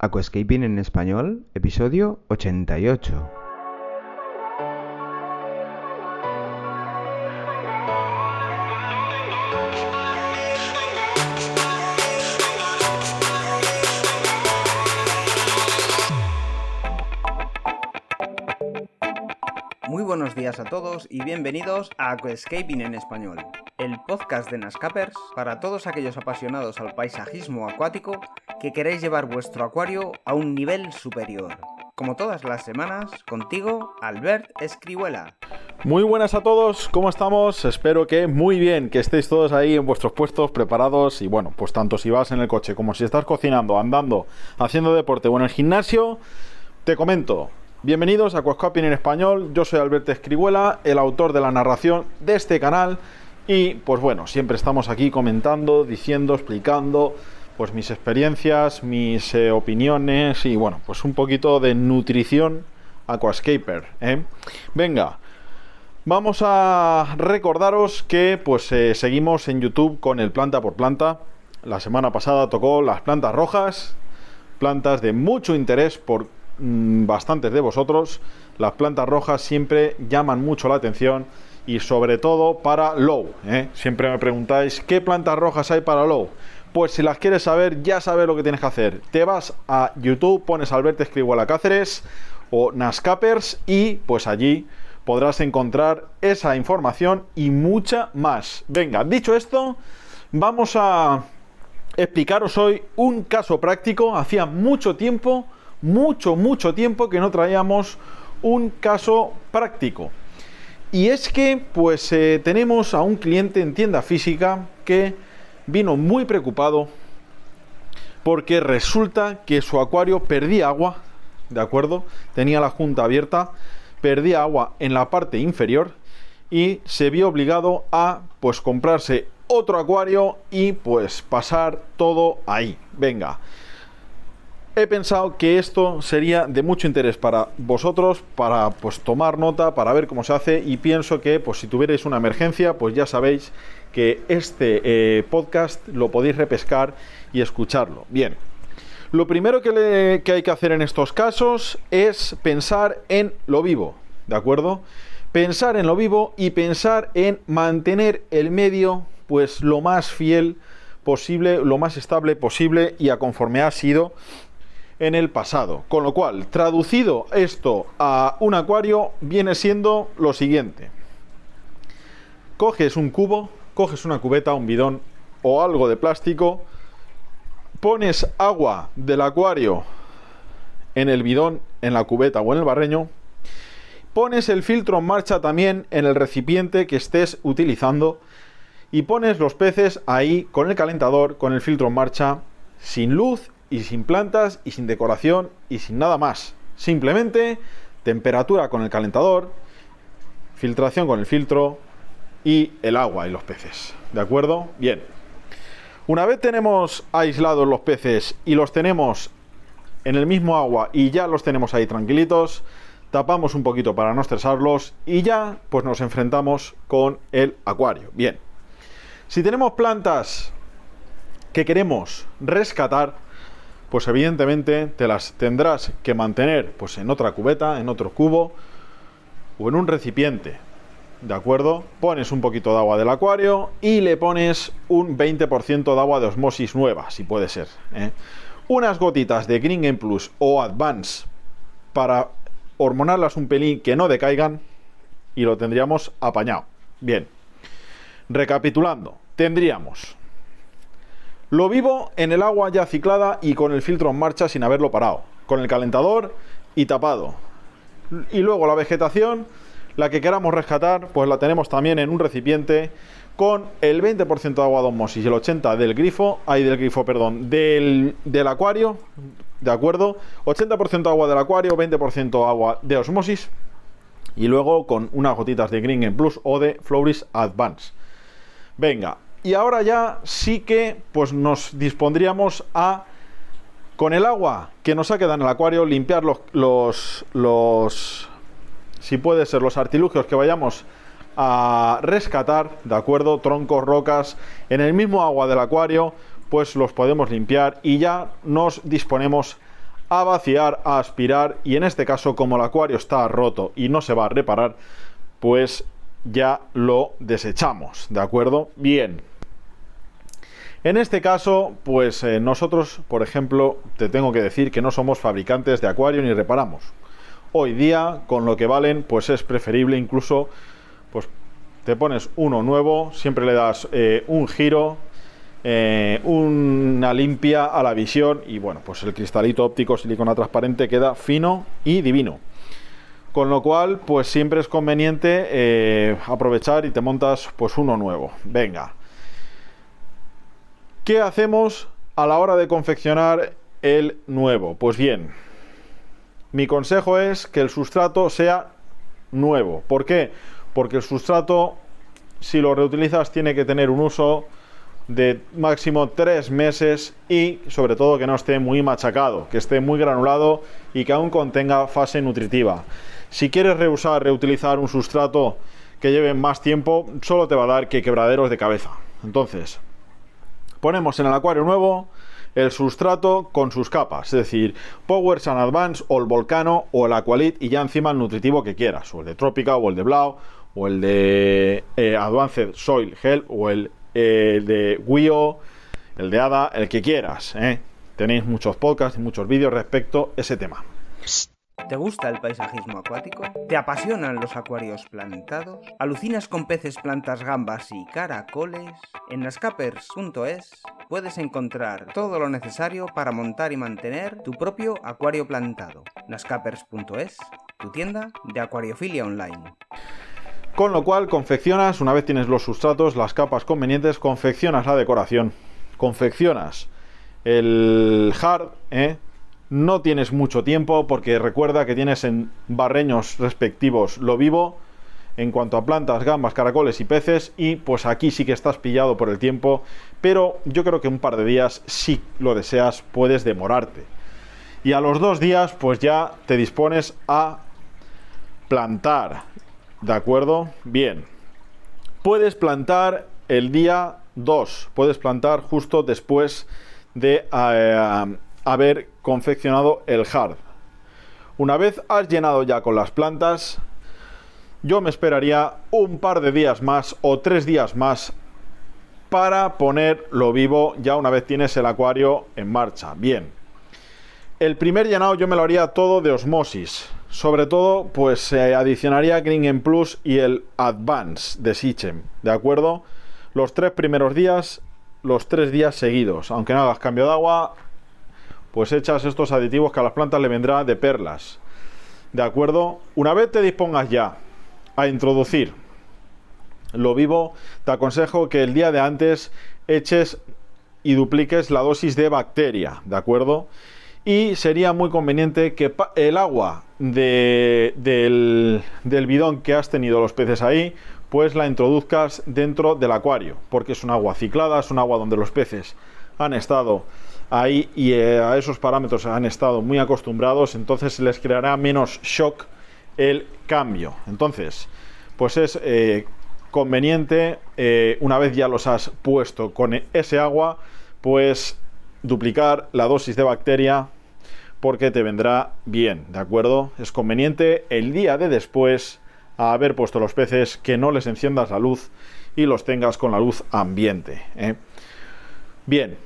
Aquascaping en español, episodio 88. Muy buenos días a todos y bienvenidos a Aquascaping en español, el podcast de Nascapers para todos aquellos apasionados al paisajismo acuático que queréis llevar vuestro acuario a un nivel superior. Como todas las semanas, contigo, Albert Escribuela. Muy buenas a todos, ¿cómo estamos? Espero que muy bien, que estéis todos ahí en vuestros puestos preparados y bueno, pues tanto si vas en el coche como si estás cocinando, andando, haciendo deporte o en el gimnasio, te comento, Bienvenidos a Aquascaping en español, yo soy Alberto Escribuela, el autor de la narración de este canal y pues bueno, siempre estamos aquí comentando, diciendo, explicando pues mis experiencias, mis eh, opiniones y bueno, pues un poquito de nutrición aquascaper. ¿eh? Venga, vamos a recordaros que pues eh, seguimos en YouTube con el planta por planta. La semana pasada tocó las plantas rojas, plantas de mucho interés por Mm, bastantes de vosotros, las plantas rojas siempre llaman mucho la atención y sobre todo para low. ¿eh? Siempre me preguntáis, ¿qué plantas rojas hay para low? Pues si las quieres saber, ya sabes lo que tienes que hacer. Te vas a YouTube, pones Alberto Escribuela Cáceres o Nascapers y pues allí podrás encontrar esa información y mucha más. Venga, dicho esto, vamos a explicaros hoy un caso práctico. Hacía mucho tiempo mucho, mucho tiempo que no traíamos un caso práctico. Y es que, pues, eh, tenemos a un cliente en tienda física que vino muy preocupado porque resulta que su acuario perdía agua, ¿de acuerdo? Tenía la junta abierta, perdía agua en la parte inferior y se vio obligado a, pues, comprarse otro acuario y, pues, pasar todo ahí. Venga he pensado que esto sería de mucho interés para vosotros, para pues tomar nota, para ver cómo se hace y pienso que pues si tuvierais una emergencia, pues ya sabéis que este eh, podcast lo podéis repescar y escucharlo. Bien, lo primero que, que hay que hacer en estos casos es pensar en lo vivo, ¿de acuerdo? Pensar en lo vivo y pensar en mantener el medio pues lo más fiel posible, lo más estable posible y a conforme ha sido en el pasado. Con lo cual, traducido esto a un acuario, viene siendo lo siguiente. Coges un cubo, coges una cubeta, un bidón o algo de plástico, pones agua del acuario en el bidón, en la cubeta o en el barreño, pones el filtro en marcha también en el recipiente que estés utilizando y pones los peces ahí con el calentador, con el filtro en marcha, sin luz y sin plantas y sin decoración y sin nada más. Simplemente temperatura con el calentador, filtración con el filtro y el agua y los peces. ¿De acuerdo? Bien. Una vez tenemos aislados los peces y los tenemos en el mismo agua y ya los tenemos ahí tranquilitos, tapamos un poquito para no estresarlos y ya pues nos enfrentamos con el acuario. Bien. Si tenemos plantas que queremos rescatar, pues evidentemente te las tendrás que mantener pues en otra cubeta, en otro cubo o en un recipiente. ¿De acuerdo? Pones un poquito de agua del acuario y le pones un 20% de agua de osmosis nueva, si puede ser. ¿eh? Unas gotitas de Green Plus o Advance para hormonarlas un pelín que no decaigan y lo tendríamos apañado. Bien. Recapitulando, tendríamos lo vivo en el agua ya ciclada y con el filtro en marcha sin haberlo parado, con el calentador y tapado. Y luego la vegetación, la que queramos rescatar, pues la tenemos también en un recipiente con el 20% de agua de osmosis y el 80% del grifo, ahí del grifo, perdón, del, del acuario, ¿de acuerdo? 80% de agua del acuario, 20% agua de osmosis y luego con unas gotitas de Green Plus o de Floris Advance. Venga, y ahora ya sí que pues nos dispondríamos a con el agua que nos ha quedado en el acuario limpiar los, los, los si puede ser los artilugios que vayamos a rescatar, ¿de acuerdo? Troncos, rocas, en el mismo agua del acuario, pues los podemos limpiar y ya nos disponemos a vaciar, a aspirar y en este caso como el acuario está roto y no se va a reparar, pues ya lo desechamos, ¿de acuerdo? Bien. En este caso, pues eh, nosotros, por ejemplo, te tengo que decir que no somos fabricantes de acuario ni reparamos. Hoy día, con lo que valen, pues es preferible incluso, pues te pones uno nuevo, siempre le das eh, un giro, eh, una limpia a la visión y bueno, pues el cristalito óptico silicona transparente queda fino y divino. Con lo cual, pues siempre es conveniente aprovechar y te montas pues uno nuevo. Venga. ¿Qué hacemos a la hora de confeccionar el nuevo? Pues bien, mi consejo es que el sustrato sea nuevo. ¿Por qué? Porque el sustrato, si lo reutilizas, tiene que tener un uso de máximo tres meses y sobre todo que no esté muy machacado, que esté muy granulado y que aún contenga fase nutritiva. Si quieres reusar, reutilizar un sustrato que lleve más tiempo, solo te va a dar que quebraderos de cabeza. Entonces, ponemos en el acuario nuevo el sustrato con sus capas, es decir, Power Sun Advance o el Volcano o el Aqualit y ya encima el nutritivo que quieras, o el de Tropica o el de Blau o el de eh, Advanced Soil Help o el el de Wio, el de Ada, el que quieras. ¿eh? Tenéis muchos podcasts y muchos vídeos respecto a ese tema. ¿Te gusta el paisajismo acuático? ¿Te apasionan los acuarios plantados? ¿Alucinas con peces, plantas, gambas y caracoles? En nascapers.es puedes encontrar todo lo necesario para montar y mantener tu propio acuario plantado. nascapers.es, tu tienda de acuariofilia online. Con lo cual confeccionas, una vez tienes los sustratos, las capas convenientes, confeccionas la decoración, confeccionas el hard, ¿eh? No tienes mucho tiempo porque recuerda que tienes en barreños respectivos lo vivo en cuanto a plantas, gambas, caracoles y peces y pues aquí sí que estás pillado por el tiempo, pero yo creo que un par de días si lo deseas puedes demorarte. Y a los dos días pues ya te dispones a plantar ¿De acuerdo? Bien. Puedes plantar el día 2. Puedes plantar justo después de eh, haber confeccionado el hard. Una vez has llenado ya con las plantas, yo me esperaría un par de días más o tres días más para ponerlo vivo ya una vez tienes el acuario en marcha. Bien. El primer llenado yo me lo haría todo de osmosis sobre todo, pues se adicionaría Green Plus y el Advance de Sichem, ¿de acuerdo? Los tres primeros días, los tres días seguidos. Aunque no hagas cambio de agua, pues echas estos aditivos que a las plantas le vendrá de perlas. ¿De acuerdo? Una vez te dispongas ya a introducir lo vivo, te aconsejo que el día de antes eches y dupliques la dosis de bacteria, ¿de acuerdo? y sería muy conveniente que el agua del, del bidón que has tenido los peces ahí, pues la introduzcas dentro del acuario, porque es un agua ciclada, es un agua donde los peces han estado ahí y eh, a esos parámetros han estado muy acostumbrados, entonces les creará menos shock el cambio. Entonces, pues es eh, conveniente, eh, una vez ya los has puesto con ese agua, pues duplicar la dosis de bacteria porque te vendrá bien, ¿de acuerdo? Es conveniente el día de después a haber puesto los peces que no les enciendas la luz y los tengas con la luz ambiente. ¿eh? Bien,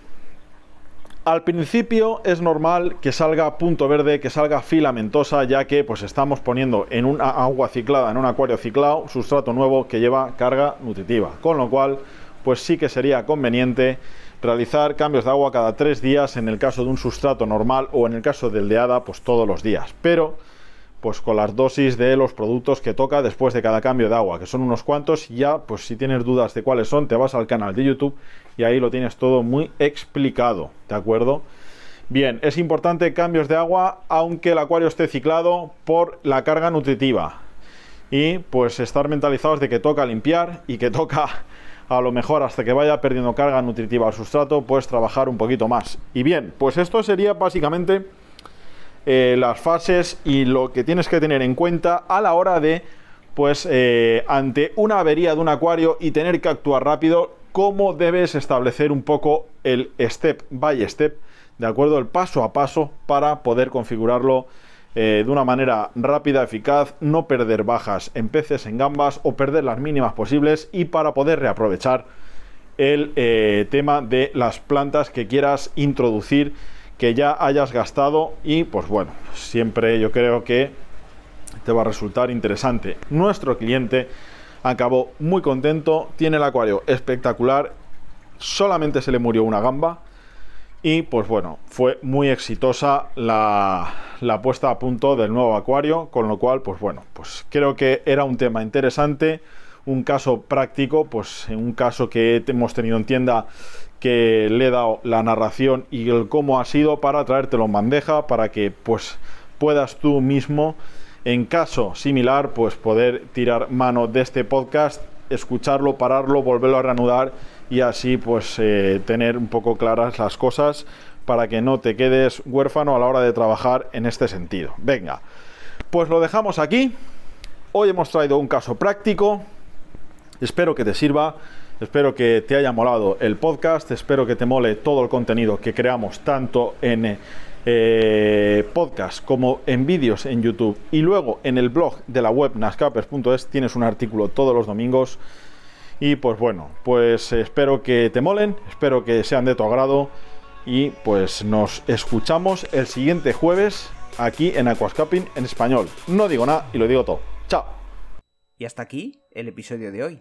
al principio es normal que salga punto verde, que salga filamentosa, ya que pues estamos poniendo en una agua ciclada, en un acuario ciclado, sustrato nuevo que lleva carga nutritiva. Con lo cual, pues sí que sería conveniente realizar cambios de agua cada tres días en el caso de un sustrato normal o en el caso del de hada pues todos los días pero pues con las dosis de los productos que toca después de cada cambio de agua que son unos cuantos. Y ya pues si tienes dudas de cuáles son te vas al canal de YouTube y ahí lo tienes todo muy explicado de acuerdo bien es importante cambios de agua aunque el acuario esté ciclado por la carga nutritiva. Y pues estar mentalizados de que toca limpiar y que toca a lo mejor hasta que vaya perdiendo carga nutritiva al sustrato, puedes trabajar un poquito más. Y bien, pues esto sería básicamente eh, las fases y lo que tienes que tener en cuenta a la hora de, pues, eh, ante una avería de un acuario y tener que actuar rápido, cómo debes establecer un poco el step by step de acuerdo el paso a paso para poder configurarlo eh, de una manera rápida, eficaz, no perder bajas en peces, en gambas o perder las mínimas posibles y para poder reaprovechar el tema de las plantas que quieras introducir que ya hayas gastado y pues bueno, siempre yo creo que te va a resultar interesante. Nuestro cliente acabó muy contento, tiene el acuario espectacular, solamente se le murió una gamba y pues bueno, fue muy exitosa la, la, puesta a punto del nuevo acuario, con lo cual pues bueno, pues creo que era un tema interesante, un caso práctico, pues un caso que hemos tenido en tienda que le he dado la narración y el cómo ha sido para traértelo en bandeja, para que pues puedas tú mismo, en caso similar, pues poder tirar mano de este podcast, escucharlo, pararlo, volverlo a reanudar y así pues eh, tener un poco claras las cosas para que no te quedes huérfano a la hora de trabajar en este sentido. Venga, pues lo dejamos aquí. Hoy hemos traído un caso práctico. Espero que te sirva. Espero que te haya molado el podcast. Espero que te mole todo el contenido que creamos tanto en eh, podcast como en vídeos en YouTube. Y luego en el blog de la web nascapers.es tienes un artículo todos los domingos y pues bueno, pues espero que te molen, espero que sean de tu agrado y pues nos escuchamos el siguiente jueves aquí en Aquascaping en español. No digo nada y lo digo todo. Chao. Y hasta aquí el episodio de hoy.